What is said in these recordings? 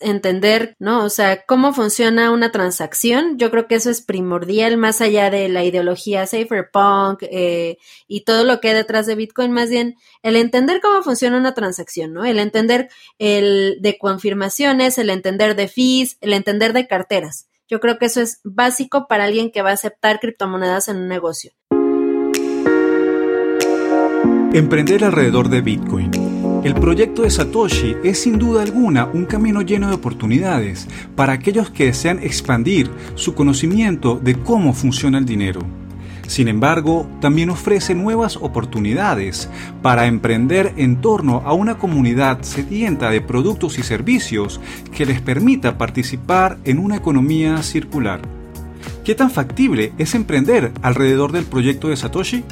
entender, ¿no? O sea, cómo funciona una transacción. Yo creo que eso es primordial, más allá de la ideología cypherpunk eh, y todo lo que hay detrás de Bitcoin, más bien el entender cómo funciona una transacción, ¿no? El entender el de confirmaciones, el entender de fees, el entender de carteras. Yo creo que eso es básico para alguien que va a aceptar criptomonedas en un negocio. Emprender alrededor de Bitcoin. El proyecto de Satoshi es sin duda alguna un camino lleno de oportunidades para aquellos que desean expandir su conocimiento de cómo funciona el dinero. Sin embargo, también ofrece nuevas oportunidades para emprender en torno a una comunidad sedienta de productos y servicios que les permita participar en una economía circular. ¿Qué tan factible es emprender alrededor del proyecto de Satoshi?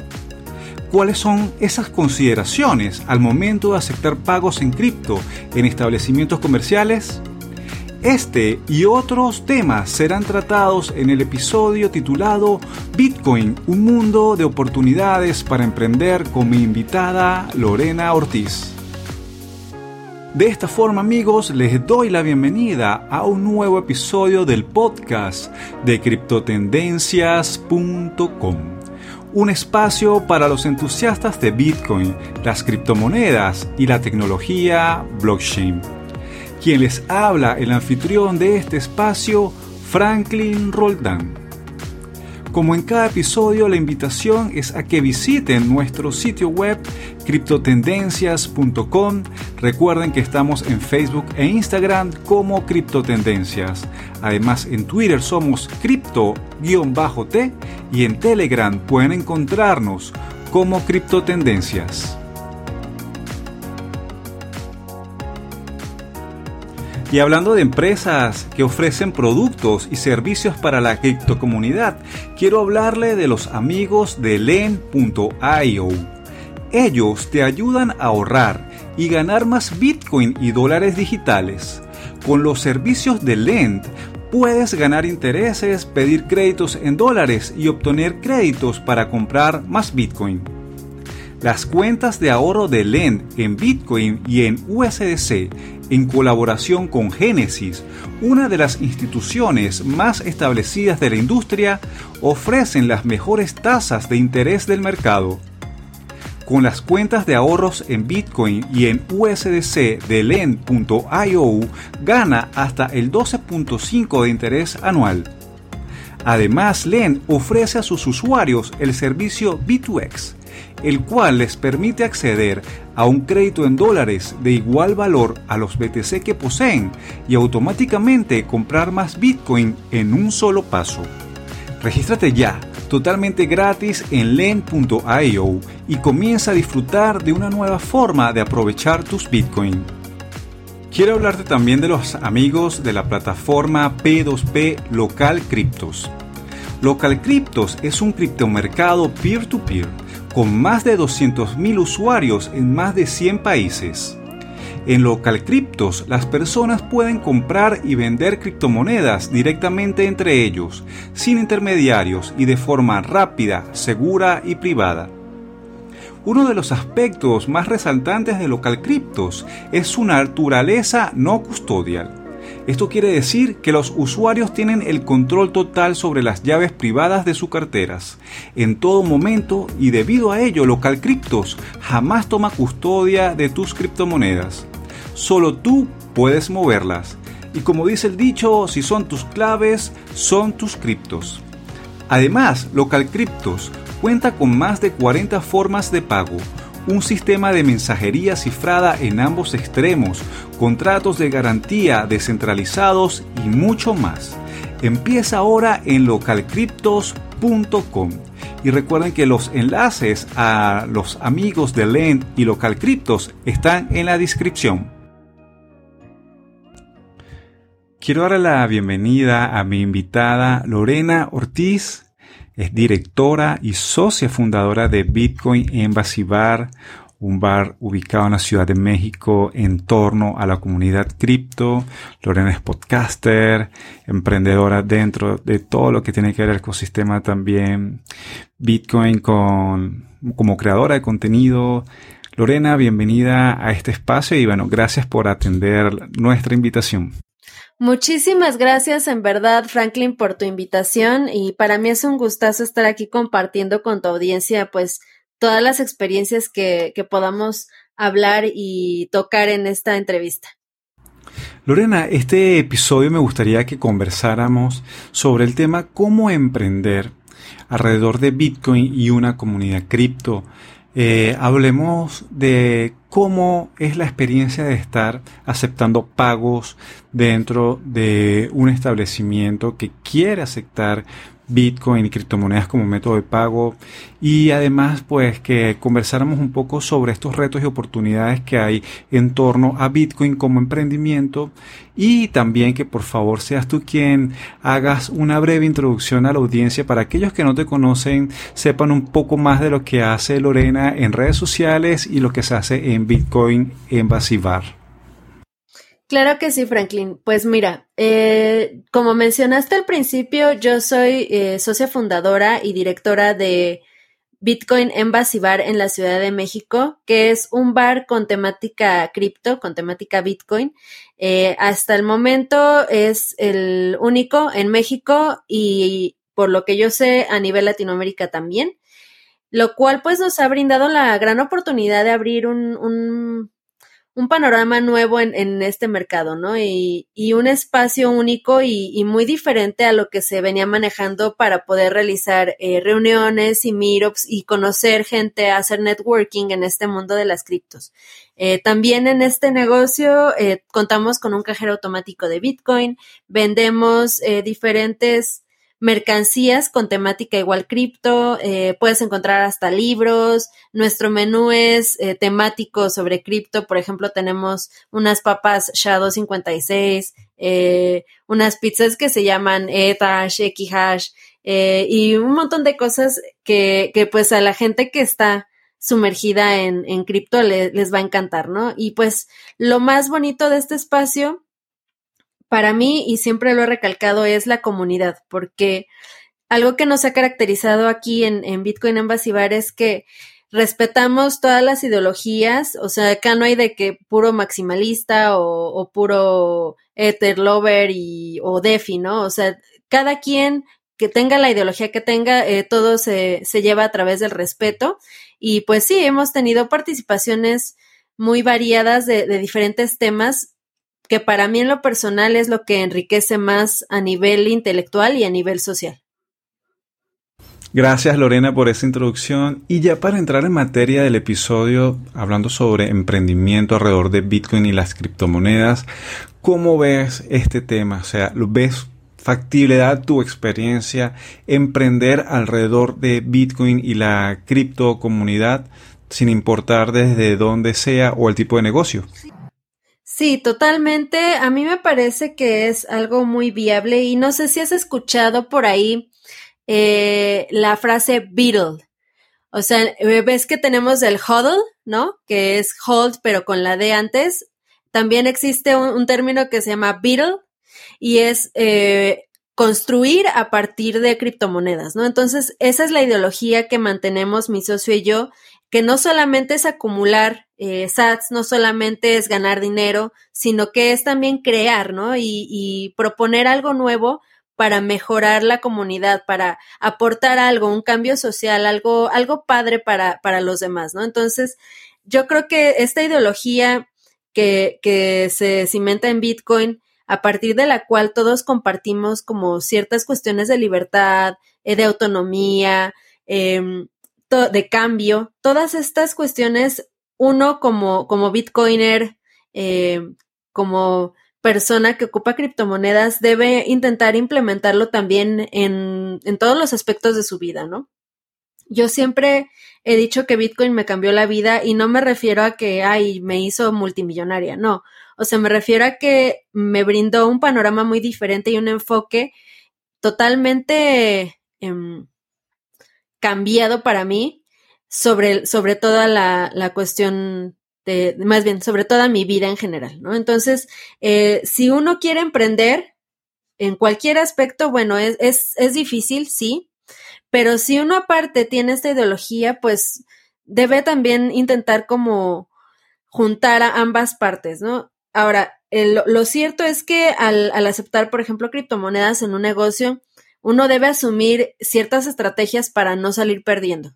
Cuáles son esas consideraciones al momento de aceptar pagos en cripto en establecimientos comerciales? Este y otros temas serán tratados en el episodio titulado Bitcoin, un mundo de oportunidades para emprender con mi invitada Lorena Ortiz. De esta forma amigos les doy la bienvenida a un nuevo episodio del podcast de criptotendencias.com un espacio para los entusiastas de Bitcoin, las criptomonedas y la tecnología blockchain. Quien les habla, el anfitrión de este espacio, Franklin Roldán. Como en cada episodio, la invitación es a que visiten nuestro sitio web criptotendencias.com. Recuerden que estamos en Facebook e Instagram como Criptotendencias. Además, en Twitter somos cripto-t y en Telegram pueden encontrarnos como Criptotendencias. Y hablando de empresas que ofrecen productos y servicios para la criptocomunidad, quiero hablarle de los amigos de Len.io. Ellos te ayudan a ahorrar y ganar más Bitcoin y dólares digitales. Con los servicios de Lend puedes ganar intereses, pedir créditos en dólares y obtener créditos para comprar más Bitcoin. Las cuentas de ahorro de Lend en Bitcoin y en USDC en colaboración con Genesis, una de las instituciones más establecidas de la industria, ofrecen las mejores tasas de interés del mercado. Con las cuentas de ahorros en Bitcoin y en USDC de Lend.io gana hasta el 12.5 de interés anual. Además, Lend ofrece a sus usuarios el servicio B2X, el cual les permite acceder a un crédito en dólares de igual valor a los BTC que poseen y automáticamente comprar más Bitcoin en un solo paso. Regístrate ya, totalmente gratis en len.io y comienza a disfrutar de una nueva forma de aprovechar tus Bitcoin. Quiero hablarte también de los amigos de la plataforma P2P Local Cryptos. Local Cryptos es un criptomercado peer-to-peer con más de 200.000 usuarios en más de 100 países. En Local Cryptos, las personas pueden comprar y vender criptomonedas directamente entre ellos, sin intermediarios y de forma rápida, segura y privada. Uno de los aspectos más resaltantes de Local Cryptos es su naturaleza no custodial. Esto quiere decir que los usuarios tienen el control total sobre las llaves privadas de sus carteras en todo momento y debido a ello Local Cryptos jamás toma custodia de tus criptomonedas. Solo tú puedes moverlas. Y como dice el dicho, si son tus claves, son tus criptos. Además, Local Cryptos cuenta con más de 40 formas de pago un sistema de mensajería cifrada en ambos extremos, contratos de garantía descentralizados y mucho más. Empieza ahora en localcryptos.com. Y recuerden que los enlaces a los amigos de Lend y Localcryptos están en la descripción. Quiero darle la bienvenida a mi invitada Lorena Ortiz. Es directora y socia fundadora de Bitcoin Embassy Bar, un bar ubicado en la Ciudad de México en torno a la comunidad cripto. Lorena es podcaster, emprendedora dentro de todo lo que tiene que ver el ecosistema también. Bitcoin con, como creadora de contenido. Lorena, bienvenida a este espacio y bueno, gracias por atender nuestra invitación. Muchísimas gracias en verdad, Franklin, por tu invitación y para mí es un gustazo estar aquí compartiendo con tu audiencia pues todas las experiencias que, que podamos hablar y tocar en esta entrevista. Lorena, este episodio me gustaría que conversáramos sobre el tema cómo emprender alrededor de Bitcoin y una comunidad cripto. Eh, hablemos de cómo es la experiencia de estar aceptando pagos dentro de un establecimiento que quiere aceptar Bitcoin y criptomonedas como método de pago y además pues que conversáramos un poco sobre estos retos y oportunidades que hay en torno a Bitcoin como emprendimiento y también que por favor seas tú quien hagas una breve introducción a la audiencia para aquellos que no te conocen sepan un poco más de lo que hace Lorena en redes sociales y lo que se hace en Bitcoin en Basivar. Claro que sí, Franklin. Pues mira, eh, como mencionaste al principio, yo soy eh, socia fundadora y directora de Bitcoin Embassy Bar en la Ciudad de México, que es un bar con temática cripto, con temática Bitcoin. Eh, hasta el momento es el único en México y por lo que yo sé a nivel Latinoamérica también, lo cual pues nos ha brindado la gran oportunidad de abrir un, un un panorama nuevo en, en este mercado, ¿no? Y, y un espacio único y, y, muy diferente a lo que se venía manejando para poder realizar eh, reuniones y meetups y conocer gente, hacer networking en este mundo de las criptos. Eh, también en este negocio eh, contamos con un cajero automático de Bitcoin, vendemos diferentes mercancías con temática igual cripto, eh, puedes encontrar hasta libros, nuestro menú es eh, temático sobre cripto, por ejemplo tenemos unas papas Shadow 56, eh, unas pizzas que se llaman Ethash, Ekihash, eh, y un montón de cosas que, que pues a la gente que está sumergida en, en cripto les va a encantar, ¿no? Y pues lo más bonito de este espacio para mí, y siempre lo he recalcado, es la comunidad, porque algo que nos ha caracterizado aquí en, en Bitcoin Embassy Bar es que respetamos todas las ideologías, o sea, acá no hay de que puro maximalista o, puro Ether lover y, o DeFi, ¿no? O sea, cada quien que tenga la ideología que tenga, eh, todo se, se lleva a través del respeto. Y pues sí, hemos tenido participaciones muy variadas de, de diferentes temas que para mí en lo personal es lo que enriquece más a nivel intelectual y a nivel social. Gracias Lorena por esa introducción y ya para entrar en materia del episodio hablando sobre emprendimiento alrededor de Bitcoin y las criptomonedas, ¿cómo ves este tema? O sea, ¿ves factibilidad tu experiencia emprender alrededor de Bitcoin y la criptocomunidad sin importar desde dónde sea o el tipo de negocio? Sí, totalmente. A mí me parece que es algo muy viable y no sé si has escuchado por ahí eh, la frase Beetle. O sea, eh, ves que tenemos el huddle, ¿no? Que es hold, pero con la D antes. También existe un, término que se llama Beetle y es eh, construir a partir de criptomonedas, ¿no? Entonces, esa es la ideología que mantenemos mi socio y yo que no solamente es acumular eh, sats, no solamente es ganar dinero, sino que es también crear, ¿no? Y, proponer algo nuevo para mejorar la comunidad, para aportar algo, un cambio social, algo, algo padre para, para los demás, ¿no? Entonces, yo creo que esta ideología que, que se cimenta en Bitcoin, a partir de la cual todos compartimos como ciertas cuestiones de libertad, eh, de autonomía, eh, de cambio, todas estas cuestiones, uno como, como bitcoiner, eh, como persona que ocupa criptomonedas, debe intentar implementarlo también en, en todos los aspectos de su vida, ¿no? Yo siempre he dicho que Bitcoin me cambió la vida y no me refiero a que, ay, me hizo multimillonaria, no. O sea, me refiero a que me brindó un panorama muy diferente y un enfoque totalmente eh, cambiado para mí sobre, sobre toda la, la cuestión de, más bien, sobre toda mi vida en general, ¿no? Entonces, eh, si uno quiere emprender en cualquier aspecto, bueno, es, es, es difícil, sí, pero si uno aparte tiene esta ideología, pues debe también intentar como juntar a ambas partes, ¿no? ahora, lo cierto es que al, al aceptar, por ejemplo, criptomonedas en un negocio, uno debe asumir ciertas estrategias para no salir perdiendo.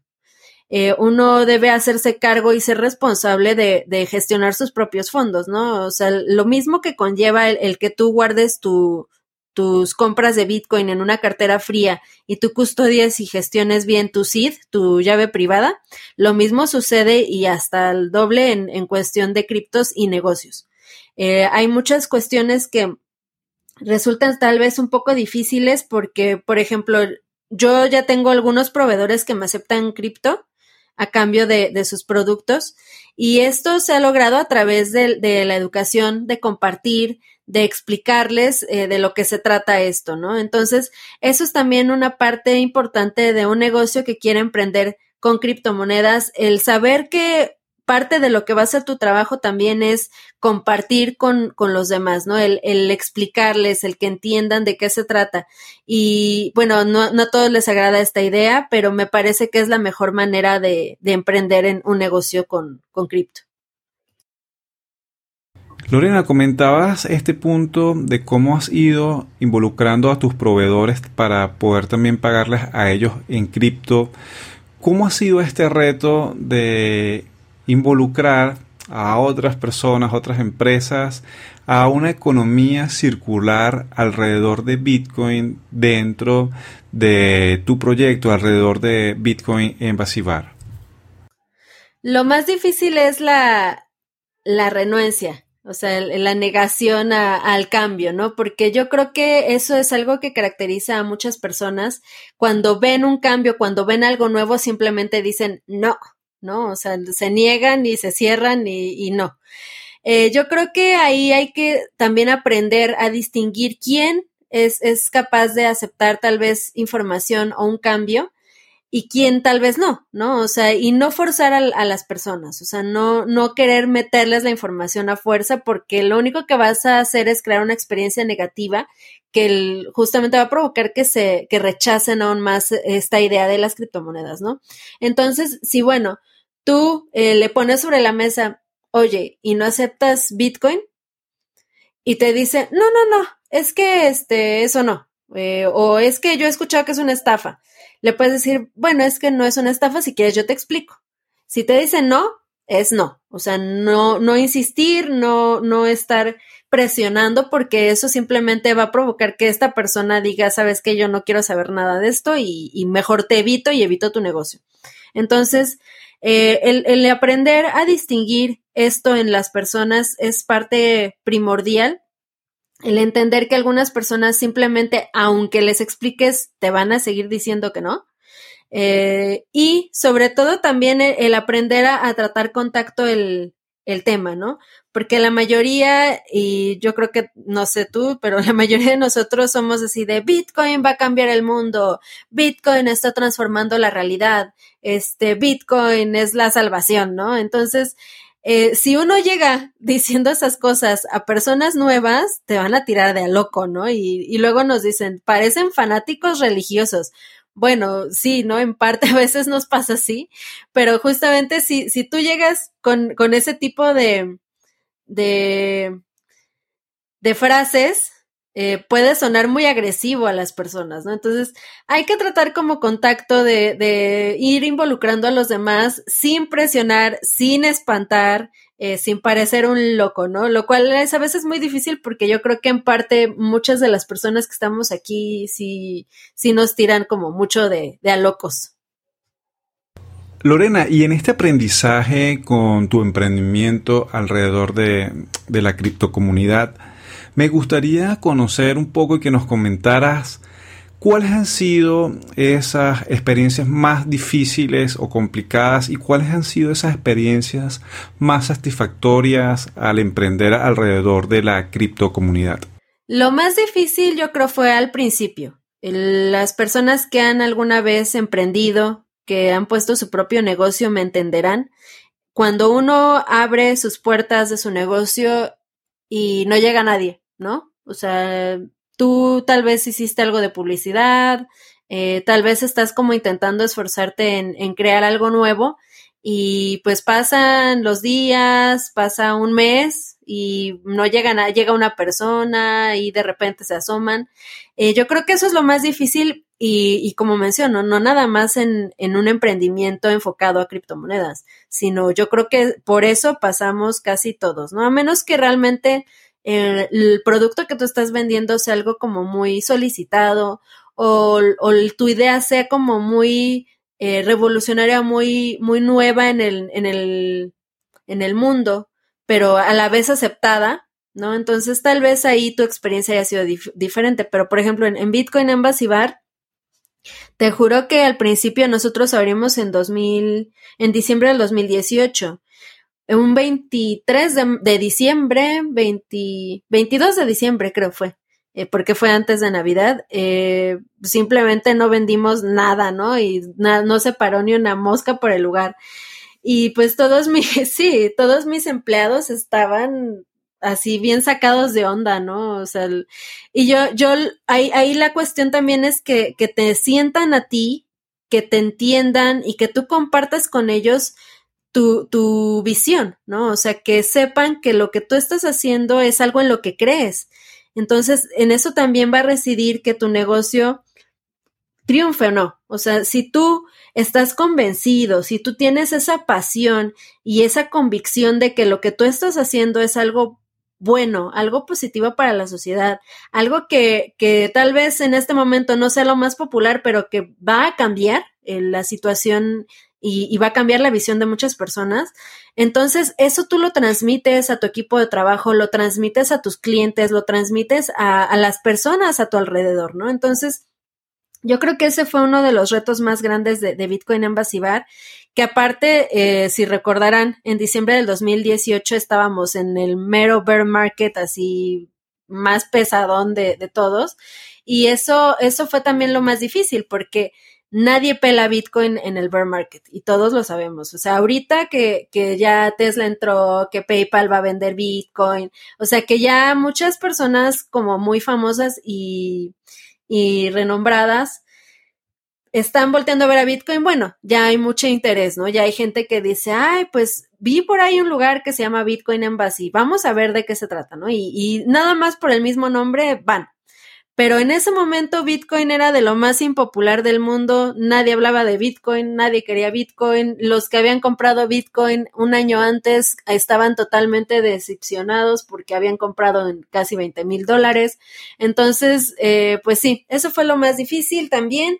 Eh, uno debe hacerse cargo y ser responsable de, gestionar sus propios fondos, ¿no? O sea, lo mismo que conlleva el, que tú guardes tu, tus compras de Bitcoin en una cartera fría y tú custodies y gestiones bien tu SID, tu llave privada, lo mismo sucede y hasta el doble en, en cuestión de criptos y negocios. Eh, hay muchas cuestiones que resultan tal vez un poco difíciles porque, por ejemplo, yo ya tengo algunos proveedores que me aceptan cripto a cambio de, de, sus productos. Y esto se ha logrado a través de, de la educación, de compartir, de explicarles eh, de lo que se trata esto, ¿no? Entonces, eso es también una parte importante de un negocio que quiere emprender con criptomonedas, el saber que parte de lo que va a ser tu trabajo también es compartir con, con los demás, ¿no? El, explicarles, el que entiendan de qué se trata. Y bueno, no, no a todos les agrada esta idea, pero me parece que es la mejor manera de, de emprender en un negocio con, con cripto. Lorena, comentabas este punto de cómo has ido involucrando a tus proveedores para poder también pagarles a ellos en cripto. ¿Cómo ha sido este reto de involucrar a otras personas, otras empresas, a una economía circular alrededor de Bitcoin dentro de tu proyecto, alrededor de Bitcoin en Basibar? Lo más difícil es la, la renuencia, o sea, la negación al cambio, ¿no? Porque yo creo que eso es algo que caracteriza a muchas personas. Cuando ven un cambio, cuando ven algo nuevo, simplemente dicen no, ¿no? O sea, se niegan y se cierran y, no. Eh, yo creo que ahí hay que también aprender a distinguir quién es, es capaz de aceptar tal vez información o un cambio y quién tal vez no, ¿no? O sea, y no forzar a, las personas, o sea, no, no querer meterles la información a fuerza porque lo único que vas a hacer es crear una experiencia negativa que justamente va a provocar que se, que rechacen aún más esta idea de las criptomonedas, ¿no? Entonces, si bueno, tú eh, le pones sobre la mesa, oye, ¿y no aceptas Bitcoin? Y te dice, no, no, no, es que este, eso no, eh, o es que yo he escuchado que es una estafa le puedes decir, bueno, es que no es una estafa, si quieres yo te explico. Si te dicen no, es no. O sea, no, no insistir, no, no estar presionando porque eso simplemente va a provocar que esta persona diga, sabes que yo no quiero saber nada de esto y mejor te evito y evito tu negocio. Entonces, eh, el, aprender a distinguir esto en las personas es parte primordial el entender que algunas personas simplemente, aunque les expliques, te van a seguir diciendo que no. Eh, y sobre todo también el, aprender a, tratar contacto el, el tema, ¿no? Porque la mayoría, y yo creo que, no sé tú, pero la mayoría de nosotros somos así de Bitcoin va a cambiar el mundo, Bitcoin está transformando la realidad, este, Bitcoin es la salvación, ¿no? Entonces, eh, si uno llega diciendo esas cosas a personas nuevas, te van a tirar de a loco, ¿no? Y, y luego nos dicen, parecen fanáticos religiosos. Bueno, sí, ¿no? En parte a veces nos pasa así, pero justamente si, si tú llegas con, con ese tipo de, de, de frases, eh, puede sonar muy agresivo a las personas, ¿no? Entonces, hay que tratar como contacto de, de ir involucrando a los demás sin presionar, sin espantar, eh, sin parecer un loco, ¿no? Lo cual es a veces muy difícil porque yo creo que en parte muchas de las personas que estamos aquí sí, sí nos tiran como mucho de, de a locos. Lorena, y en este aprendizaje con tu emprendimiento alrededor de, de la criptocomunidad, me gustaría conocer un poco y que nos comentaras cuáles han sido esas experiencias más difíciles o complicadas y cuáles han sido esas experiencias más satisfactorias al emprender alrededor de la criptocomunidad. Lo más difícil yo creo fue al principio. Las personas que han alguna vez emprendido, que han puesto su propio negocio, me entenderán. Cuando uno abre sus puertas de su negocio y no llega nadie, ¿no? O sea, tú tal vez hiciste algo de publicidad, eh, tal vez estás como intentando esforzarte en, crear algo nuevo y pues pasan los días, pasa un mes y no llegan a, llega una persona y de repente se asoman. Eh, yo creo que eso es lo más difícil y, y como menciono, no nada más en, un emprendimiento enfocado a criptomonedas, sino yo creo que por eso pasamos casi todos, ¿no? A menos que realmente el, producto que tú estás vendiendo sea algo como muy solicitado o, tu idea sea como muy eh, revolucionaria, muy, muy nueva en el, en el, en el mundo, pero a la vez aceptada, ¿no? Entonces tal vez ahí tu experiencia haya sido dif diferente, pero por ejemplo en, en Bitcoin Embassy Bar, te juro que al principio nosotros abrimos en 2000, en diciembre del 2018. Un 23 de, diciembre, 20, 22 de diciembre creo fue. Eh, porque fue antes de Navidad, eh, simplemente no vendimos nada, ¿no? Y no se paró ni una mosca por el lugar. Y pues todos mis, sí, todos mis empleados estaban así bien sacados de onda, ¿no? O sea, y yo, yo, ahí, ahí la cuestión también es que, que te sientan a ti, que te entiendan y que tú compartas con ellos tu, tu visión, ¿no? O sea, que sepan que lo que tú estás haciendo es algo en lo que crees entonces, en eso también va a residir que tu negocio triunfe o no. O sea, si tú estás convencido, si tú tienes esa pasión y esa convicción de que lo que tú estás haciendo es algo bueno, algo positivo para la sociedad, algo que, que tal vez en este momento no sea lo más popular, pero que va a cambiar eh, la situación y, va a cambiar la visión de muchas personas. Entonces, eso tú lo transmites a tu equipo de trabajo, lo transmites a tus clientes, lo transmites a, las personas a tu alrededor, ¿no? Entonces, yo creo que ese fue uno de los retos más grandes de, Bitcoin Embassy Bar, que aparte, eh, si recordarán, en diciembre del 2018 estábamos en el mero bear market así más pesadón de, de todos. Y eso, eso fue también lo más difícil, porque nadie pela Bitcoin en el bear market y todos lo sabemos. O sea, ahorita que, que ya Tesla entró, que PayPal va a vender Bitcoin, o sea, que ya muchas personas como muy famosas y, y renombradas están volteando a ver a Bitcoin, bueno, ya hay mucho interés, ¿no? Ya hay gente que dice, ay, pues vi por ahí un lugar que se llama Bitcoin Embassy, vamos a ver de qué se trata, ¿no? Y, y nada más por el mismo nombre van pero en ese momento Bitcoin era de lo más impopular del mundo, nadie hablaba de Bitcoin, nadie quería Bitcoin, los que habían comprado Bitcoin un año antes estaban totalmente decepcionados porque habían comprado en casi 20 mil dólares. Entonces, eh, pues sí, eso fue lo más difícil también.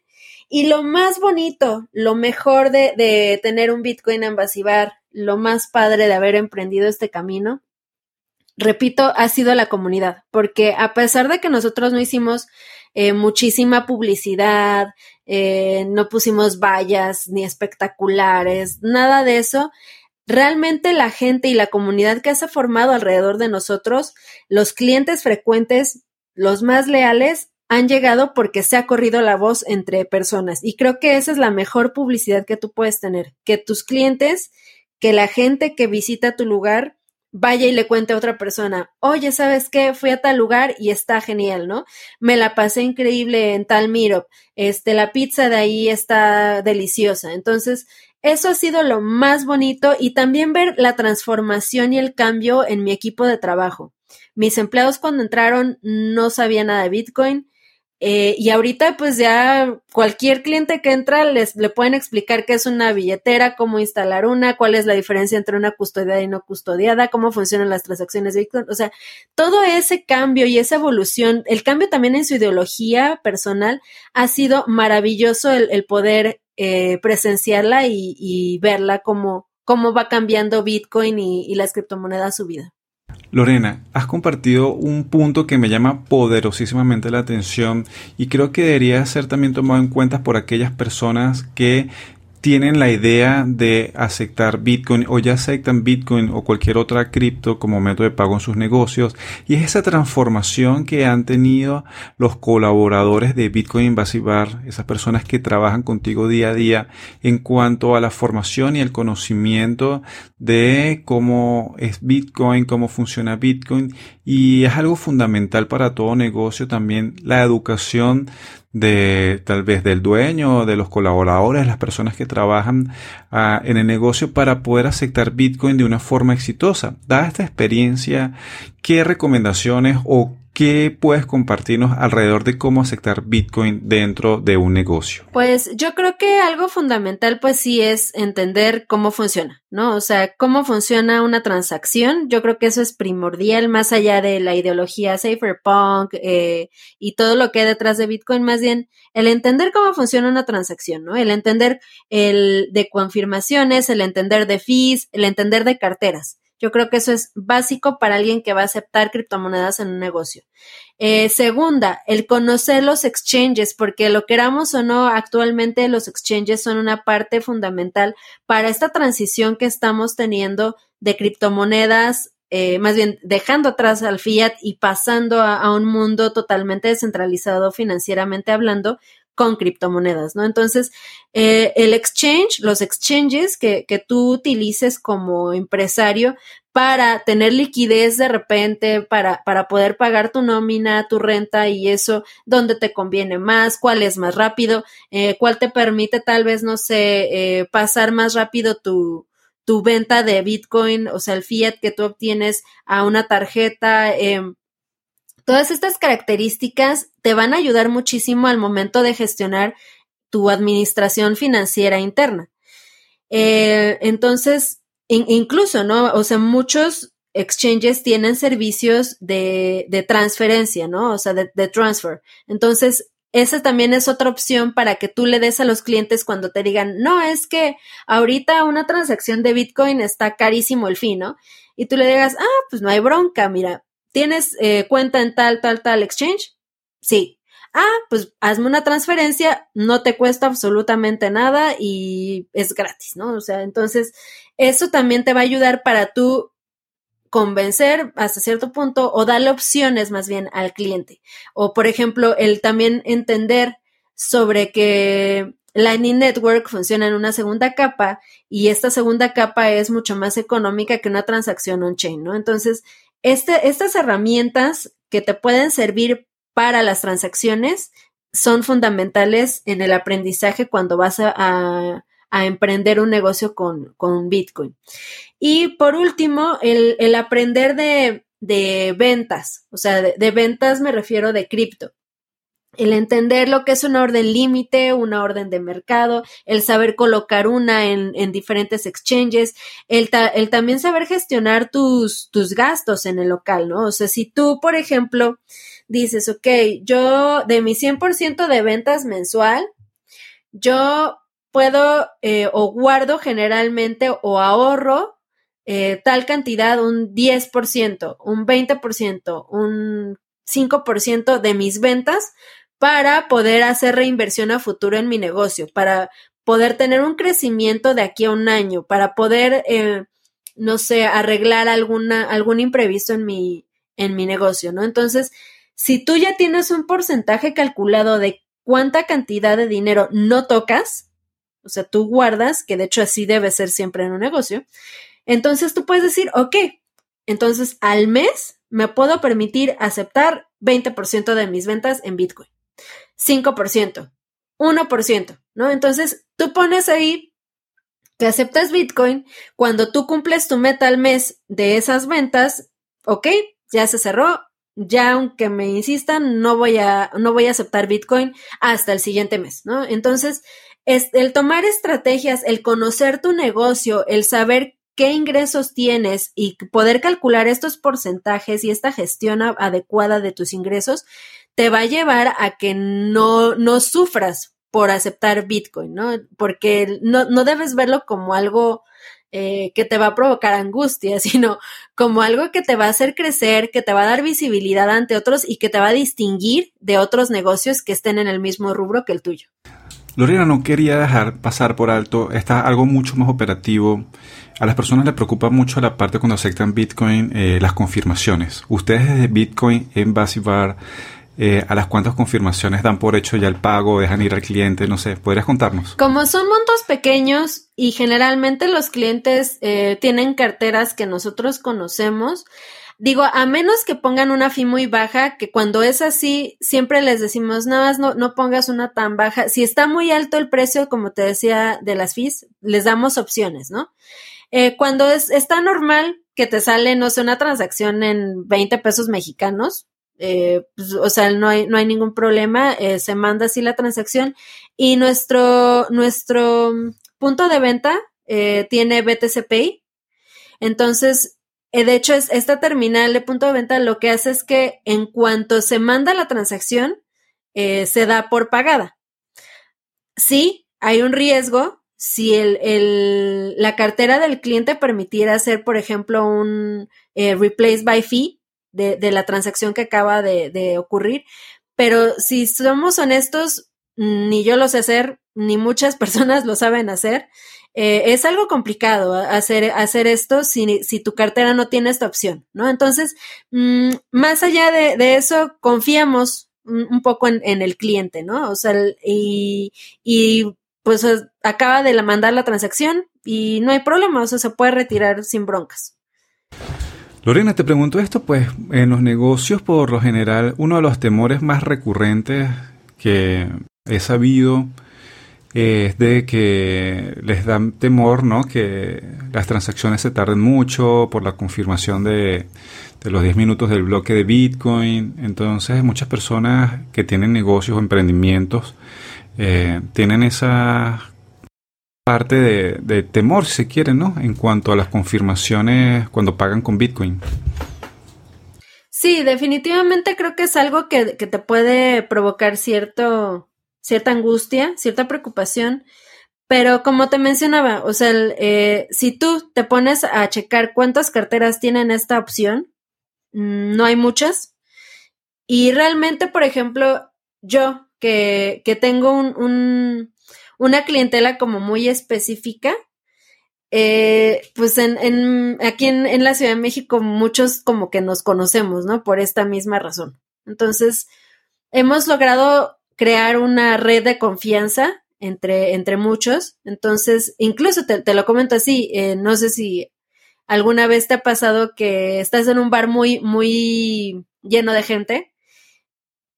Y lo más bonito, lo mejor de, de tener un Bitcoin ambasivar, lo más padre de haber emprendido este camino, repito, ha sido la comunidad, porque a pesar de que nosotros no hicimos eh, muchísima publicidad, eh, no pusimos vallas ni espectaculares, nada de eso, realmente la gente y la comunidad que se ha formado alrededor de nosotros, los clientes frecuentes, los más leales, han llegado porque se ha corrido la voz entre personas. Y creo que esa es la mejor publicidad que tú puedes tener, que tus clientes, que la gente que visita tu lugar, vaya y le cuente a otra persona, oye, ¿sabes qué? Fui a tal lugar y está genial, ¿no? Me la pasé increíble en tal Miro, este, la pizza de ahí está deliciosa. Entonces, eso ha sido lo más bonito y también ver la transformación y el cambio en mi equipo de trabajo. Mis empleados cuando entraron no sabían nada de Bitcoin, eh, y ahorita, pues ya cualquier cliente que entra les le pueden explicar qué es una billetera, cómo instalar una, cuál es la diferencia entre una custodiada y no custodiada, cómo funcionan las transacciones de Bitcoin. O sea, todo ese cambio y esa evolución, el cambio también en su ideología personal, ha sido maravilloso el, poder eh, presenciarla y, verla como cómo va cambiando Bitcoin y, y las criptomonedas su vida. Lorena, has compartido un punto que me llama poderosísimamente la atención y creo que debería ser también tomado en cuenta por aquellas personas que tienen la idea de aceptar Bitcoin o ya aceptan Bitcoin o cualquier otra cripto como método de pago en sus negocios. Y es esa transformación que han tenido los colaboradores de Bitcoin Invasive esas personas que trabajan contigo día a día en cuanto a la formación y el conocimiento de cómo es Bitcoin, cómo funciona Bitcoin. Y es algo fundamental para todo negocio también la educación de tal vez del dueño, de los colaboradores, las personas que trabajan ah, en el negocio para poder aceptar Bitcoin de una forma exitosa. Dada esta experiencia, ¿qué recomendaciones o ¿Qué puedes compartirnos alrededor de cómo aceptar Bitcoin dentro de un negocio? Pues yo creo que algo fundamental pues sí es entender cómo funciona, ¿no? O sea, cómo funciona una transacción. Yo creo que eso es primordial más allá de la ideología cypherpunk eh, y todo lo que hay detrás de Bitcoin, más bien el entender cómo funciona una transacción, ¿no? El entender el de confirmaciones, el entender de fees, el entender de carteras. Yo creo que eso es básico para alguien que va a aceptar criptomonedas en un negocio. Eh, segunda, el conocer los exchanges, porque lo queramos o no, actualmente los exchanges son una parte fundamental para esta transición que estamos teniendo de criptomonedas eh, más bien dejando atrás al fiat y pasando a, un mundo totalmente descentralizado financieramente hablando, con criptomonedas, ¿no? Entonces, eh, el exchange, los exchanges que, que tú utilices como empresario para tener liquidez de repente, para, para poder pagar tu nómina, tu renta y eso, dónde te conviene más, cuál es más rápido, eh, cuál te permite tal vez, no sé, eh, pasar más rápido tu, tu venta de Bitcoin, o sea, el fiat que tú obtienes a una tarjeta, eh, Todas estas características te van a ayudar muchísimo al momento de gestionar tu administración financiera interna. Eh, entonces, incluso, ¿no? O sea, muchos exchanges tienen servicios de, transferencia, ¿no? O sea, de, de, transfer. Entonces, esa también es otra opción para que tú le des a los clientes cuando te digan, no, es que ahorita una transacción de Bitcoin está carísimo el fin, ¿no? Y tú le digas, ah, pues no hay bronca, mira, ¿Tienes eh, cuenta en tal, tal, tal exchange? Sí. Ah, pues hazme una transferencia, no te cuesta absolutamente nada y es gratis, ¿no? O sea, entonces eso también te va a ayudar para tú convencer hasta cierto punto o darle opciones más bien al cliente. O, por ejemplo, el también entender sobre que Lightning Network funciona en una segunda capa y esta segunda capa es mucho más económica que una transacción on-chain, ¿no? Entonces, este, estas herramientas que te pueden servir para las transacciones son fundamentales en el aprendizaje cuando vas a, emprender un negocio con, Bitcoin. Y por último, el, aprender de, ventas, o sea, de ventas me refiero de cripto el entender lo que es una orden límite, una orden de mercado, el saber colocar una en, en diferentes exchanges, el, el, también saber gestionar tus, tus gastos en el local, ¿no? O sea, si tú, por ejemplo, dices, ok, yo de mi 100% de ventas mensual, yo puedo eh, o guardo generalmente o ahorro eh, tal cantidad, un 10%, un 20%, un 5% de mis ventas para poder hacer reinversión a futuro en mi negocio, para poder tener un crecimiento de aquí a un año, para poder, eh, no sé, arreglar alguna, algún imprevisto en mi, en mi negocio, ¿no? Entonces, si tú ya tienes un porcentaje calculado de cuánta cantidad de dinero no tocas, o sea, tú guardas, que de hecho así debe ser siempre en un negocio, entonces tú puedes decir, ok, entonces al mes me puedo permitir aceptar 20% de mis ventas en Bitcoin. 5%, 1%, ¿no? Entonces, tú pones ahí que aceptas Bitcoin, cuando tú cumples tu meta al mes de esas ventas, ok, ya se cerró, ya aunque me insistan, no voy a, no voy a aceptar Bitcoin hasta el siguiente mes, ¿no? Entonces, es el tomar estrategias, el conocer tu negocio, el saber qué ingresos tienes y poder calcular estos porcentajes y esta gestión adecuada de tus ingresos, te va a llevar a que no, no sufras por aceptar Bitcoin, ¿no? Porque no, no debes verlo como algo eh, que te va a provocar angustia, sino como algo que te va a hacer crecer, que te va a dar visibilidad ante otros y que te va a distinguir de otros negocios que estén en el mismo rubro que el tuyo. Lorena, no quería dejar pasar por alto, está algo mucho más operativo. A las personas les preocupa mucho la parte cuando aceptan Bitcoin, eh, las confirmaciones. Ustedes desde Bitcoin en Basibar eh, a las cuantas confirmaciones dan por hecho ya el pago, dejan ir al cliente, no sé, ¿podrías contarnos? Como son montos pequeños y generalmente los clientes eh, tienen carteras que nosotros conocemos, Digo, a menos que pongan una fee muy baja, que cuando es así, siempre les decimos, nada más no, no pongas una tan baja. Si está muy alto el precio, como te decía, de las fees, les damos opciones, ¿no? Eh, cuando es, está normal que te sale, no sé, una transacción en 20 pesos mexicanos, eh, pues, o sea, no hay, no hay ningún problema, eh, se manda así la transacción y nuestro, nuestro punto de venta eh, tiene BTC Pay. Entonces, de hecho, es, esta terminal de punto de venta lo que hace es que en cuanto se manda la transacción, se da por pagada. Sí, hay un riesgo si el, la cartera del cliente permitiera hacer, por ejemplo, un replace by fee de, de, la transacción que acaba de, de ocurrir. Pero si somos honestos, ni yo lo sé hacer, ni muchas personas lo saben hacer. Eh, es algo complicado hacer, hacer esto si, si, tu cartera no tiene esta opción, ¿no? Entonces, mmm, más allá de, de, eso, confiamos un, poco en, en, el cliente, ¿no? O sea, y, y pues acaba de mandar la transacción y no hay problema, o sea, se puede retirar sin broncas. Lorena, te pregunto esto, pues en los negocios por lo general uno de los temores más recurrentes que he sabido es de que les da temor, ¿no? Que las transacciones se tarden mucho por la confirmación de, los 10 minutos del bloque de Bitcoin. Entonces, muchas personas que tienen negocios o emprendimientos eh, tienen esa parte de, temor, si se quiere, ¿no? En cuanto a las confirmaciones cuando pagan con Bitcoin. Sí, definitivamente creo que es algo que, que te puede provocar cierto cierta angustia, cierta preocupación, pero como te mencionaba, o sea, eh, si tú te pones a checar cuántas carteras tienen esta opción, mm, no hay muchas. Y realmente, por ejemplo, yo que, que tengo un, un, una clientela como muy específica, eh, pues en, en aquí en, en, la Ciudad de México muchos como que nos conocemos, ¿no? Por esta misma razón. Entonces, hemos logrado crear una red de confianza entre, entre muchos. Entonces, incluso te, te lo comento así, eh, no sé si alguna vez te ha pasado que estás en un bar muy, muy lleno de gente.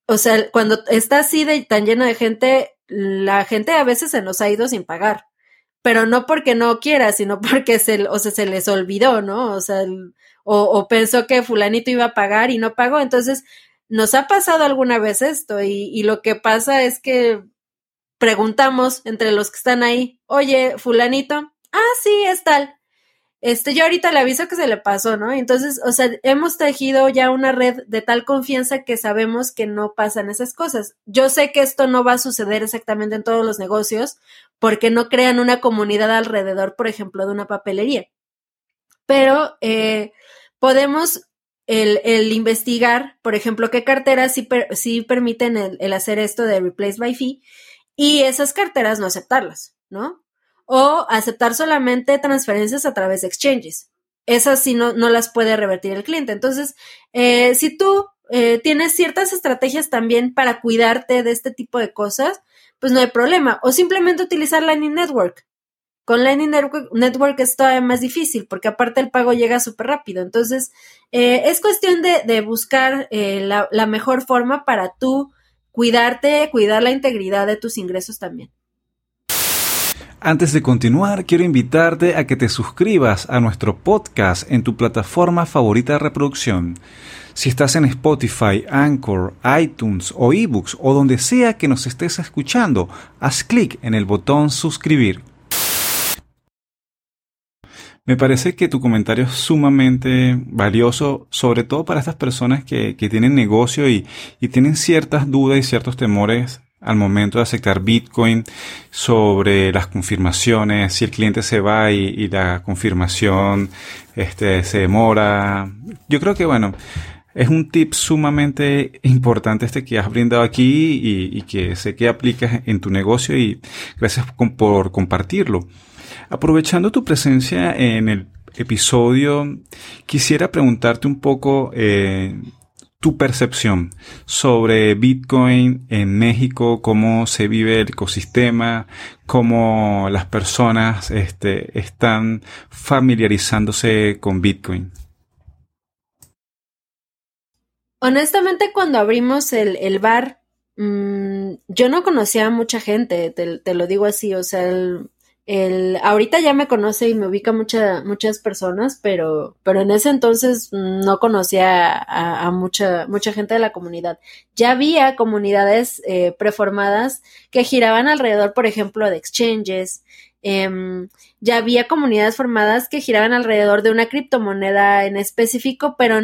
O sea, cuando está así de tan lleno de gente, la gente a veces se nos ha ido sin pagar. Pero no porque no quiera, sino porque se, o sea, se les olvidó, ¿no? O sea, o, pensó que fulanito iba a pagar y no pagó. Entonces, nos ha pasado alguna vez esto y, lo que pasa es que preguntamos entre los que están ahí, oye, fulanito, ah, sí, es tal. Este, yo ahorita le aviso que se le pasó, ¿no? Entonces, o sea, hemos tejido ya una red de tal confianza que sabemos que no pasan esas cosas. Yo sé que esto no va a suceder exactamente en todos los negocios porque no crean una comunidad alrededor, por ejemplo, de una papelería. Pero eh, podemos el, el, investigar, por ejemplo, qué carteras sí, per, sí permiten el, el, hacer esto de replace by fee y esas carteras no aceptarlas, ¿no? O aceptar solamente transferencias a través de exchanges. Esas sí no, no las puede revertir el cliente. Entonces, eh, si tú eh, tienes ciertas estrategias también para cuidarte de este tipo de cosas, pues no hay problema. O simplemente utilizar Lightning Network. Con Lightning Network es todavía más difícil porque aparte el pago llega súper rápido. Entonces, eh, es cuestión de, de buscar eh, la, la, mejor forma para tú cuidarte, cuidar la integridad de tus ingresos también. Antes de continuar, quiero invitarte a que te suscribas a nuestro podcast en tu plataforma favorita de reproducción. Si estás en Spotify, Anchor, iTunes o eBooks o donde sea que nos estés escuchando, haz clic en el botón suscribir. Me parece que tu comentario es sumamente valioso, sobre todo para estas personas que, que tienen negocio y, y, tienen ciertas dudas y ciertos temores al momento de aceptar Bitcoin sobre las confirmaciones, si el cliente se va y, la confirmación este, se demora. Yo creo que, bueno, es un tip sumamente importante este que has brindado aquí y, que sé que aplicas en tu negocio y gracias por compartirlo. Aprovechando tu presencia en el episodio, quisiera preguntarte un poco eh, tu percepción sobre Bitcoin en México, cómo se vive el ecosistema, cómo las personas este, están familiarizándose con Bitcoin. Honestamente, cuando abrimos el, bar, mm, yo no conocía a mucha gente, te, lo digo así, o sea, el, ahorita ya me conoce y me ubica mucha, muchas personas, pero, pero en ese entonces no conocía a, mucha, mucha gente de la comunidad. Ya había comunidades eh, preformadas que giraban alrededor, por ejemplo, de exchanges, Em, ya había comunidades formadas que giraban alrededor de una criptomoneda en específico, pero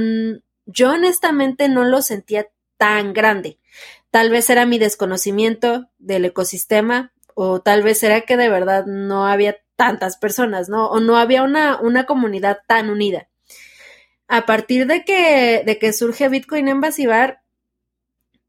yo honestamente no lo sentía tan grande. Tal vez era mi desconocimiento del ecosistema o tal vez era que de verdad no había tantas personas, ¿no? O no había una, una comunidad tan unida. A partir de que, de que surge Bitcoin en Basibar,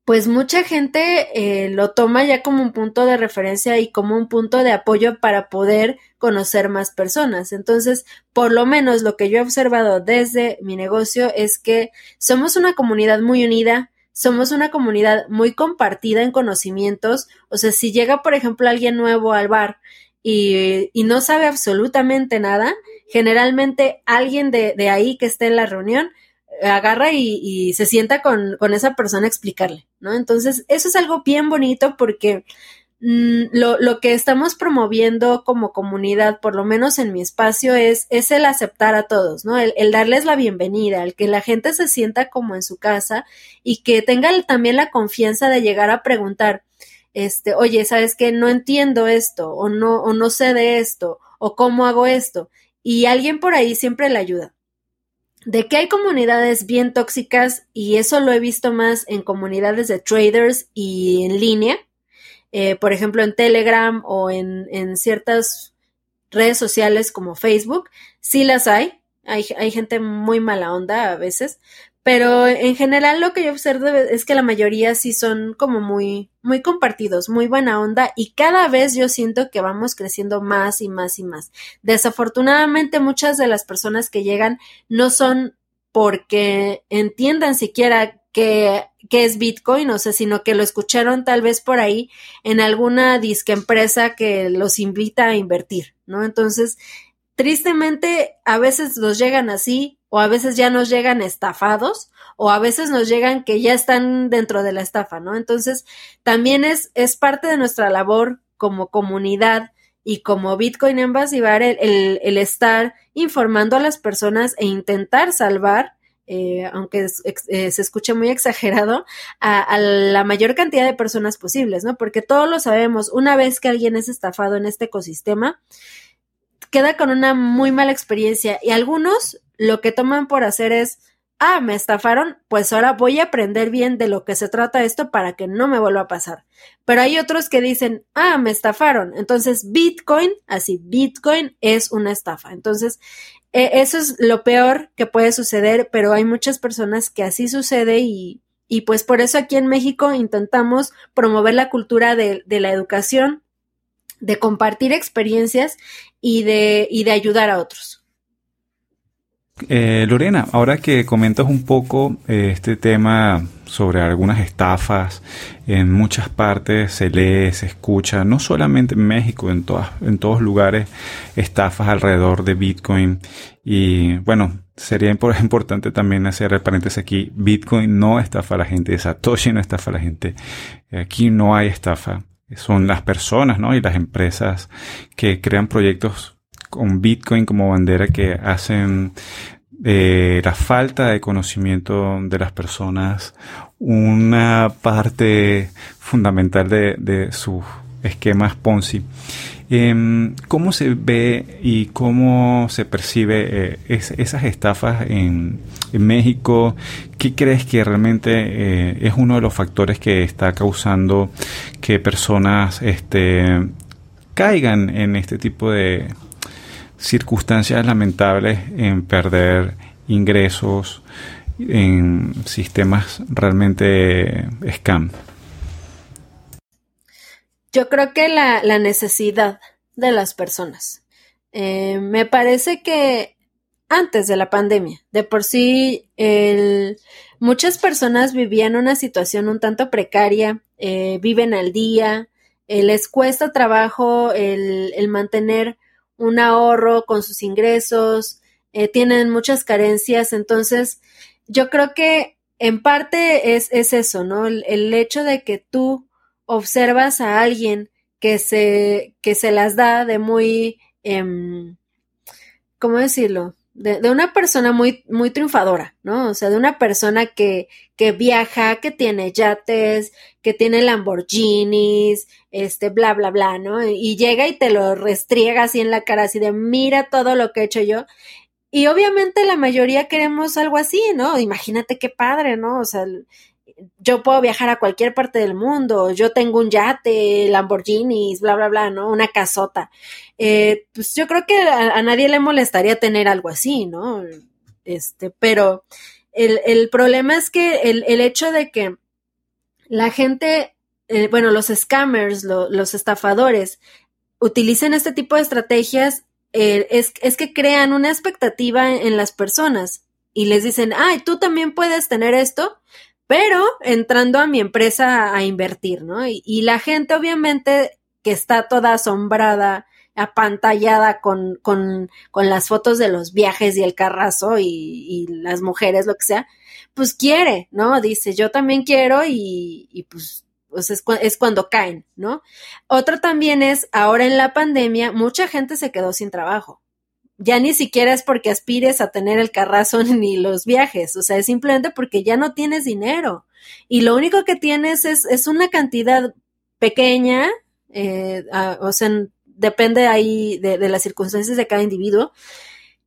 pues mucha gente eh, lo toma ya como un punto de referencia y como un punto de apoyo para poder conocer más personas. Entonces, por lo menos lo que yo he observado desde mi negocio es que somos una comunidad muy unida, somos una comunidad muy compartida en conocimientos. O sea, si llega, por ejemplo, alguien nuevo al bar y, y no sabe absolutamente nada, generalmente alguien de, de ahí que esté en la reunión agarra y, se sienta con, esa persona a explicarle, ¿no? Entonces, eso es algo bien bonito porque mm, lo, que estamos promoviendo como comunidad, por lo menos en mi espacio, es, es el aceptar a todos, ¿no? El, el, darles la bienvenida, el que la gente se sienta como en su casa y que tenga también la confianza de llegar a preguntar, este, oye, ¿sabes qué? No entiendo esto, o no, o no sé de esto, o cómo hago esto. Y alguien por ahí siempre le ayuda de que hay comunidades bien tóxicas y eso lo he visto más en comunidades de traders y en línea, eh, por ejemplo en Telegram o en, en, ciertas redes sociales como Facebook, sí las hay. hay, hay gente muy mala onda a veces, pero en general lo que yo observo es que la mayoría sí son como muy, muy compartidos, muy buena onda y cada vez yo siento que vamos creciendo más y más y más. Desafortunadamente muchas de las personas que llegan no son porque entiendan siquiera qué es Bitcoin, o sea, sino que lo escucharon tal vez por ahí en alguna disque empresa que los invita a invertir, ¿no? Entonces, tristemente, a veces los llegan así, o a veces ya nos llegan estafados o a veces nos llegan que ya están dentro de la estafa, ¿no? Entonces, también es, es parte de nuestra labor como comunidad y como Bitcoin en el, el, estar informando a las personas e intentar salvar, eh, aunque eh, se escuche muy exagerado, a, a, la mayor cantidad de personas posibles, ¿no? Porque todos lo sabemos, una vez que alguien es estafado en este ecosistema, queda con una muy mala experiencia y algunos lo que toman por hacer es, ah, me estafaron, pues ahora voy a aprender bien de lo que se trata esto para que no me vuelva a pasar. Pero hay otros que dicen, ah, me estafaron. Entonces, Bitcoin, así, Bitcoin es una estafa. Entonces, e, eso es lo peor que puede suceder, pero hay muchas personas que así sucede y, y pues por eso aquí en México intentamos promover la cultura de, de la educación, de compartir experiencias y de, y de ayudar a otros. Eh, Lorena, ahora que comentas un poco eh, este tema sobre algunas estafas, en muchas partes se lee, se escucha, no solamente en México, en, todas, en todos lugares, estafas alrededor de Bitcoin. Y bueno, sería importante también hacer el paréntesis aquí, Bitcoin no estafa a la gente, Satoshi no estafa a la gente, aquí no hay estafa, son las personas ¿no? y las empresas que crean proyectos con Bitcoin como bandera que hacen de la falta de conocimiento de las personas una parte fundamental de, sus esquemas Ponzi. Em, ¿Cómo se ve y cómo se percibe eh, esas estafas en, en, México? ¿Qué crees que realmente eh, es uno de los factores que está causando que personas este, caigan en este tipo de, circunstancias lamentables en perder ingresos en sistemas realmente scam. Yo creo que la, necesidad de las personas. Eh, me parece que antes de la pandemia, de por sí, muchas personas vivían una situación un tanto precaria, eh, viven al día, eh, les cuesta trabajo el, el mantener un ahorro con sus ingresos, eh, tienen muchas carencias, entonces yo creo que en parte es, es eso, ¿no? El, hecho de que tú observas a alguien que se, que se las da de muy, eh, ¿cómo decirlo? De, de, una persona muy, muy triunfadora, ¿no? O sea, de una persona que, que viaja, que tiene yates, que tiene Lamborghinis, este, bla, bla, bla, ¿no? Y llega y te lo restriega así en la cara, así de mira todo lo que he hecho yo. Y obviamente la mayoría queremos algo así, ¿no? Imagínate qué padre, ¿no? O sea, yo puedo viajar a cualquier parte del mundo, yo tengo un yate, Lamborghinis, bla, bla, bla, ¿no? Una casota. Eh, pues yo creo que a, nadie le molestaría tener algo así, ¿no? Este, pero el, el problema es que el, el, hecho de que la gente, eh, bueno, los scammers, lo, los estafadores, utilicen este tipo de estrategias eh, es, es, que crean una expectativa en, las personas y les dicen, ay, tú también puedes tener esto, pero entrando a mi empresa a, invertir, ¿no? Y, y, la gente obviamente que está toda asombrada, apantallada con, con, con las fotos de los viajes y el carrazo y, y, las mujeres, lo que sea, pues quiere, ¿no? Dice, yo también quiero y, y pues pues es, es, cuando caen, ¿no? Otra también es, ahora en la pandemia, mucha gente se quedó sin trabajo. Ya ni siquiera es porque aspires a tener el carrazo ni los viajes, o sea, es simplemente porque ya no tienes dinero. Y lo único que tienes es, es una cantidad pequeña, eh, o sea, depende ahí de, de las circunstancias de cada individuo,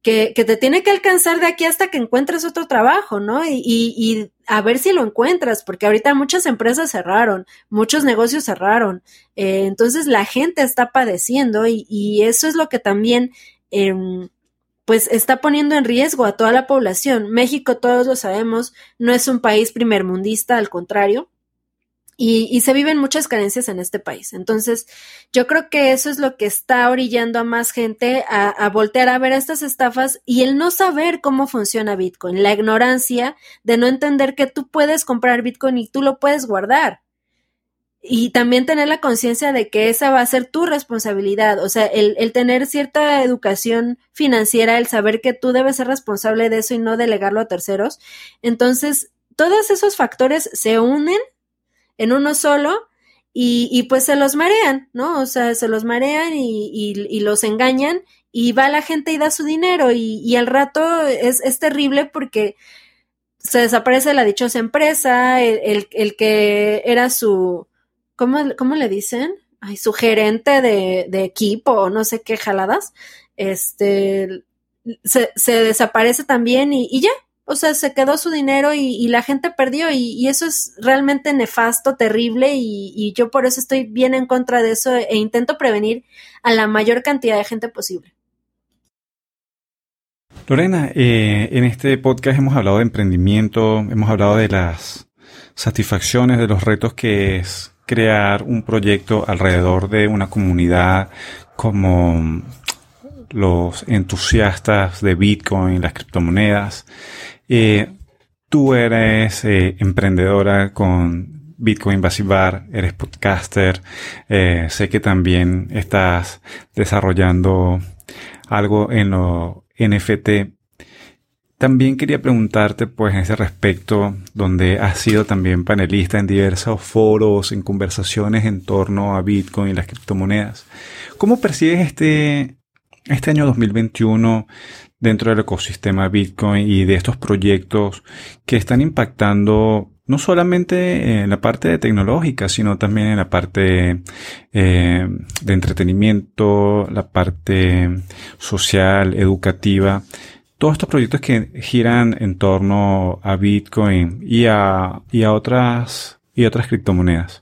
que, que, te tiene que alcanzar de aquí hasta que encuentres otro trabajo, ¿no? Y, y, y, a ver si lo encuentras, porque ahorita muchas empresas cerraron, muchos negocios cerraron, eh, entonces la gente está padeciendo y, y, eso es lo que también, eh, pues, está poniendo en riesgo a toda la población. México, todos lo sabemos, no es un país primermundista, al contrario, y, se viven muchas carencias en este país. Entonces, yo creo que eso es lo que está orillando a más gente a, a, voltear a ver estas estafas y el no saber cómo funciona Bitcoin, la ignorancia de no entender que tú puedes comprar Bitcoin y tú lo puedes guardar. Y también tener la conciencia de que esa va a ser tu responsabilidad, o sea, el, el tener cierta educación financiera, el saber que tú debes ser responsable de eso y no delegarlo a terceros. Entonces, todos esos factores se unen en uno solo y, y, pues se los marean, ¿no? O sea, se los marean y, y, los engañan y va la gente y da su dinero y, al rato es, es terrible porque se desaparece la dichosa empresa, el, el que era su, ¿cómo, ¿cómo, le dicen? Ay, su gerente de, de equipo no sé qué jaladas, este, se, desaparece también y, y ya, o sea, se quedó su dinero y, la gente perdió y, eso es realmente nefasto, terrible y, yo por eso estoy bien en contra de eso e intento prevenir a la mayor cantidad de gente posible. Lorena, eh, en este podcast hemos hablado de emprendimiento, hemos hablado de las satisfacciones, de los retos que es crear un proyecto alrededor de una comunidad como los entusiastas de Bitcoin, las criptomonedas. Eh, tú eres eh, emprendedora con Bitcoin Basibar, eres podcaster, eh, sé que también estás desarrollando algo en lo NFT. También quería preguntarte, pues, en ese respecto, donde has sido también panelista en diversos foros, en conversaciones en torno a Bitcoin y las criptomonedas. ¿Cómo percibes este, este año 2021 dentro del ecosistema Bitcoin y de estos proyectos que están impactando no solamente en la parte tecnológica, sino también en la parte eh, de entretenimiento, la parte social, educativa. Todos estos proyectos que giran en torno a Bitcoin y a, otras y otras criptomonedas.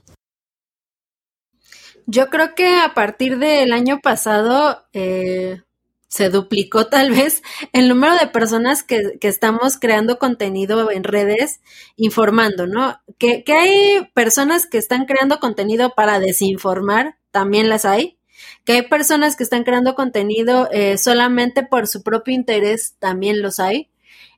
Yo creo que a partir del año pasado eh, se duplicó tal vez el número de personas que, que estamos creando contenido en redes informando, ¿no? Que, que, hay personas que están creando contenido para desinformar, también las hay. Que hay personas que están creando contenido eh, solamente por su propio interés, también los hay.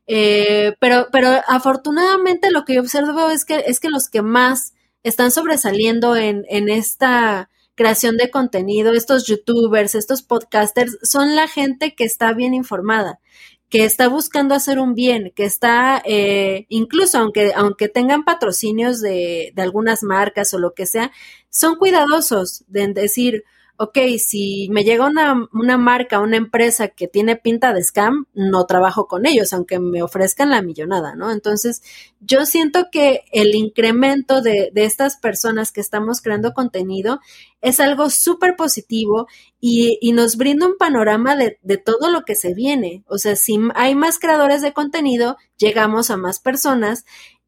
Eh, pero, pero afortunadamente lo que yo observo es que, es que los que más están sobresaliendo en, en esta creación de contenido, estos youtubers, estos podcasters, son la gente que está bien informada, que está buscando hacer un bien, que está, eh, incluso aunque, aunque tengan patrocinios de, de algunas marcas o lo que sea, son cuidadosos de decir, ok, si me llega una, una marca, una empresa que tiene pinta de scam, no trabajo con ellos, aunque me ofrezcan la millonada, ¿no? Entonces, yo siento que el incremento de, de estas personas que estamos creando contenido es algo súper positivo y, y, nos brinda un panorama de, de, todo lo que se viene. O sea, si hay más creadores de contenido, llegamos a más personas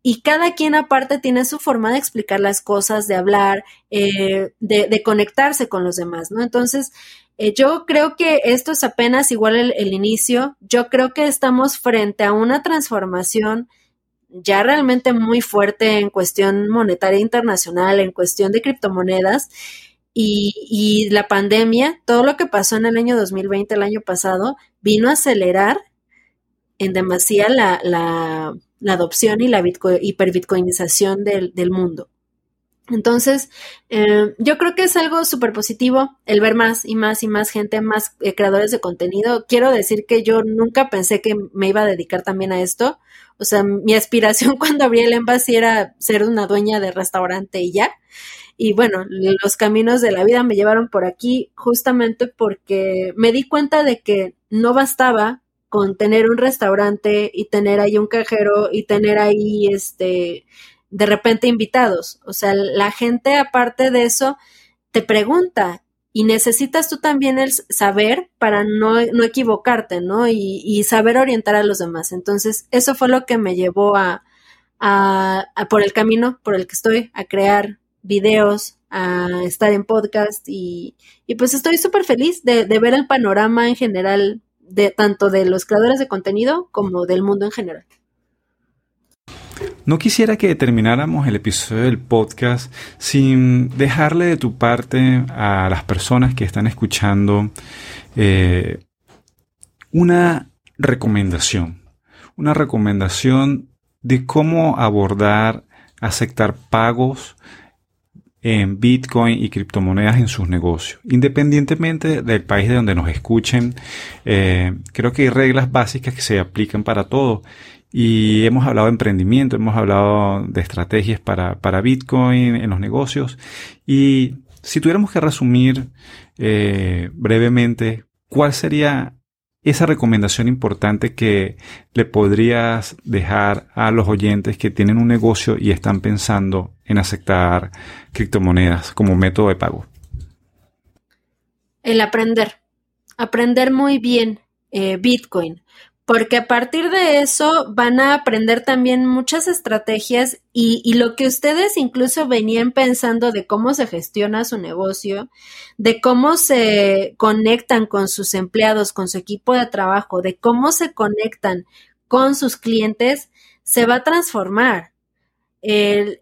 y cada quien aparte tiene su forma de explicar las cosas, de hablar, eh, de, conectarse con los demás, ¿no? Entonces, eh, yo creo que esto es apenas igual el, inicio. Yo creo que estamos frente a una transformación ya realmente muy fuerte en cuestión monetaria internacional, en cuestión de criptomonedas. Y, y la pandemia, todo lo que pasó en el año 2020, el año pasado, vino a acelerar en demasía la, la la adopción y la bitcoin, hiperbitcoinización del, del mundo. Entonces, eh, yo creo que es algo súper positivo el ver más y más y más gente, más eh, creadores de contenido. Quiero decir que yo nunca pensé que me iba a dedicar también a esto. O sea, mi aspiración cuando abrí el Embassy era ser una dueña de restaurante y ya. Y bueno, los caminos de la vida me llevaron por aquí justamente porque me di cuenta de que no bastaba con tener un restaurante y tener ahí un cajero y tener ahí este de repente invitados. O sea, la gente aparte de eso te pregunta y necesitas tú también el saber para no, no equivocarte, ¿no? Y, y, saber orientar a los demás. Entonces, eso fue lo que me llevó a, a, a por el camino por el que estoy, a crear videos, a estar en podcast y, y pues estoy súper feliz de, de ver el panorama en general de tanto de los creadores de contenido como del mundo en general. No quisiera que termináramos el episodio del podcast sin dejarle de tu parte a las personas que están escuchando eh, una recomendación. Una recomendación de cómo abordar, aceptar pagos en Bitcoin y criptomonedas en sus negocios. Independientemente del país de donde nos escuchen, eh, creo que hay reglas básicas que se aplican para todo. Y hemos hablado de emprendimiento, hemos hablado de estrategias para, para Bitcoin en los negocios. Y si tuviéramos que resumir eh, brevemente, ¿cuál sería esa recomendación importante que le podrías dejar a los oyentes que tienen un negocio y están pensando en aceptar criptomonedas como método de pago? El aprender, aprender muy bien eh, Bitcoin, porque a partir de eso van a aprender también muchas estrategias y, y, lo que ustedes incluso venían pensando de cómo se gestiona su negocio, de cómo se conectan con sus empleados, con su equipo de trabajo, de cómo se conectan con sus clientes, se va a transformar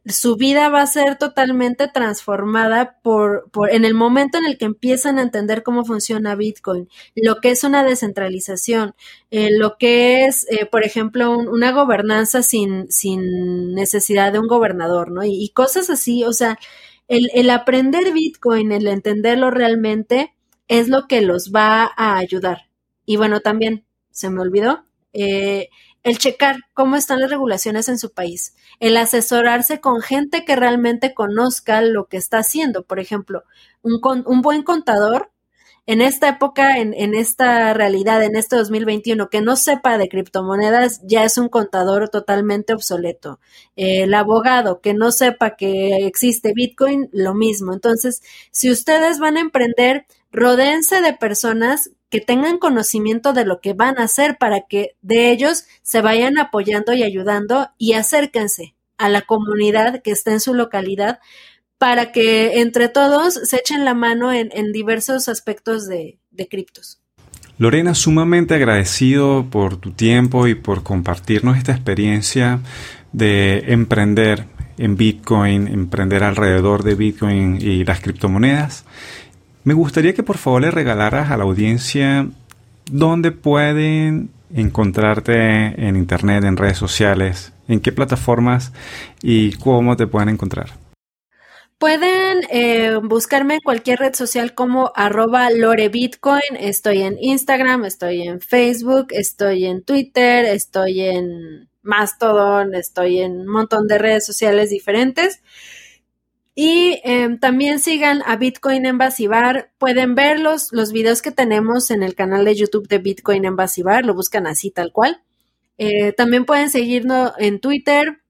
su vida va a ser totalmente transformada por, por, en el momento en el que empiezan a entender cómo funciona Bitcoin, lo que es una descentralización, eh, lo que es, eh, por ejemplo, un, una gobernanza sin, sin necesidad de un gobernador, ¿no? Y, y cosas así, o sea, el, el, aprender Bitcoin, el entenderlo realmente, es lo que los va a ayudar. Y bueno, también, se me olvidó, eh, el checar cómo están las regulaciones en su país, el asesorarse con gente que realmente conozca lo que está haciendo. Por ejemplo, un, buen contador en esta época, en, en, esta realidad, en este 2021, que no sepa de criptomonedas, ya es un contador totalmente obsoleto. El abogado que no sepa que existe Bitcoin, lo mismo. Entonces, si ustedes van a emprender, rodéense de personas que tengan conocimiento de lo que van a hacer para que de ellos se vayan apoyando y ayudando y acérquense a la comunidad que está en su localidad para que entre todos se echen la mano en, diversos aspectos de criptos. Lorena, sumamente agradecido por tu tiempo y por compartirnos esta experiencia de emprender en Bitcoin, emprender alrededor de Bitcoin y las criptomonedas. Me gustaría que por favor le regalaras a la audiencia dónde pueden encontrarte en internet, en redes sociales, en qué plataformas y cómo te pueden encontrar. Pueden eh, buscarme en cualquier red social como arroba lorebitcoin. Estoy en Instagram, estoy en Facebook, estoy en Twitter, estoy en Mastodon, estoy en un montón de redes sociales diferentes. Y em, también sigan a Bitcoin. Pueden ver los, los, videos que tenemos en el canal de YouTube de Bitcoin. Lo buscan así tal cual. Eh, también pueden seguirnos en Twitter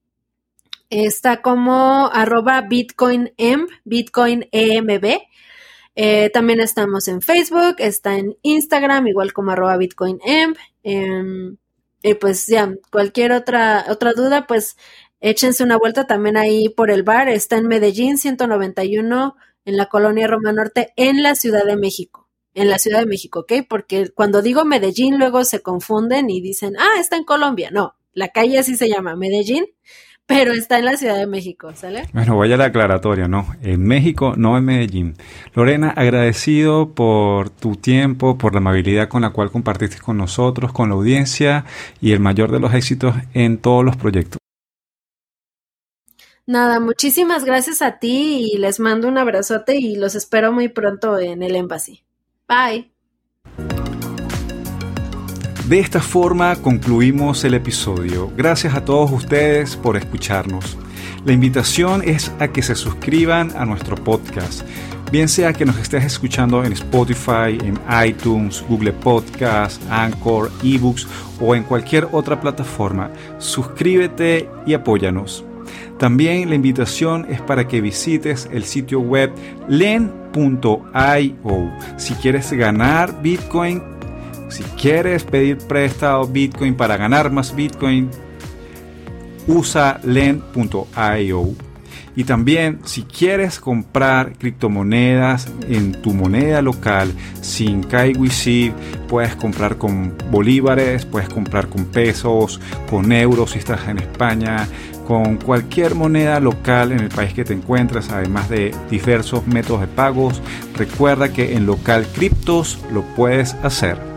está como arroba bitcoinemb, bitcoinemb. Eh, también estamos en Facebook, está en Instagram, igual como arroba. Em, y pues ya, cualquier otra, otra duda, pues échense una vuelta también ahí por el bar. Está en Medellín 191, en la colonia Roma Norte, en la Ciudad de México. En la Ciudad de México, ¿ok? Porque cuando digo Medellín, luego se confunden y dicen, ah, está en Colombia. No, la calle así se llama, Medellín pero está en la Ciudad de México, ¿sale? Bueno, vaya la aclaratoria, ¿no? En México, no en Medellín. Lorena, agradecido por tu tiempo, por la amabilidad con la cual compartiste con nosotros, con la audiencia y el mayor de los éxitos en todos los proyectos. Nada, muchísimas gracias a ti y les mando un abrazote y los espero muy pronto en el Embassy. Bye. De esta forma concluimos el episodio. Gracias a todos ustedes por escucharnos. La invitación es a que se suscriban a nuestro podcast, bien sea que nos estés escuchando en Spotify, en iTunes, Google Podcast, Anchor, eBooks o en cualquier otra plataforma. Suscríbete y apóyanos. También la invitación es para que visites el sitio web len.io. Si quieres ganar Bitcoin, si quieres pedir prestado Bitcoin para ganar más Bitcoin, usa len.io. Y también si quieres comprar criptomonedas en tu moneda local sin KYC, puedes comprar con bolívares, puedes comprar con pesos, con euros si estás en España, con cualquier moneda local en el país que te encuentras, además de diversos métodos de pagos. Recuerda que en local criptos lo puedes hacer.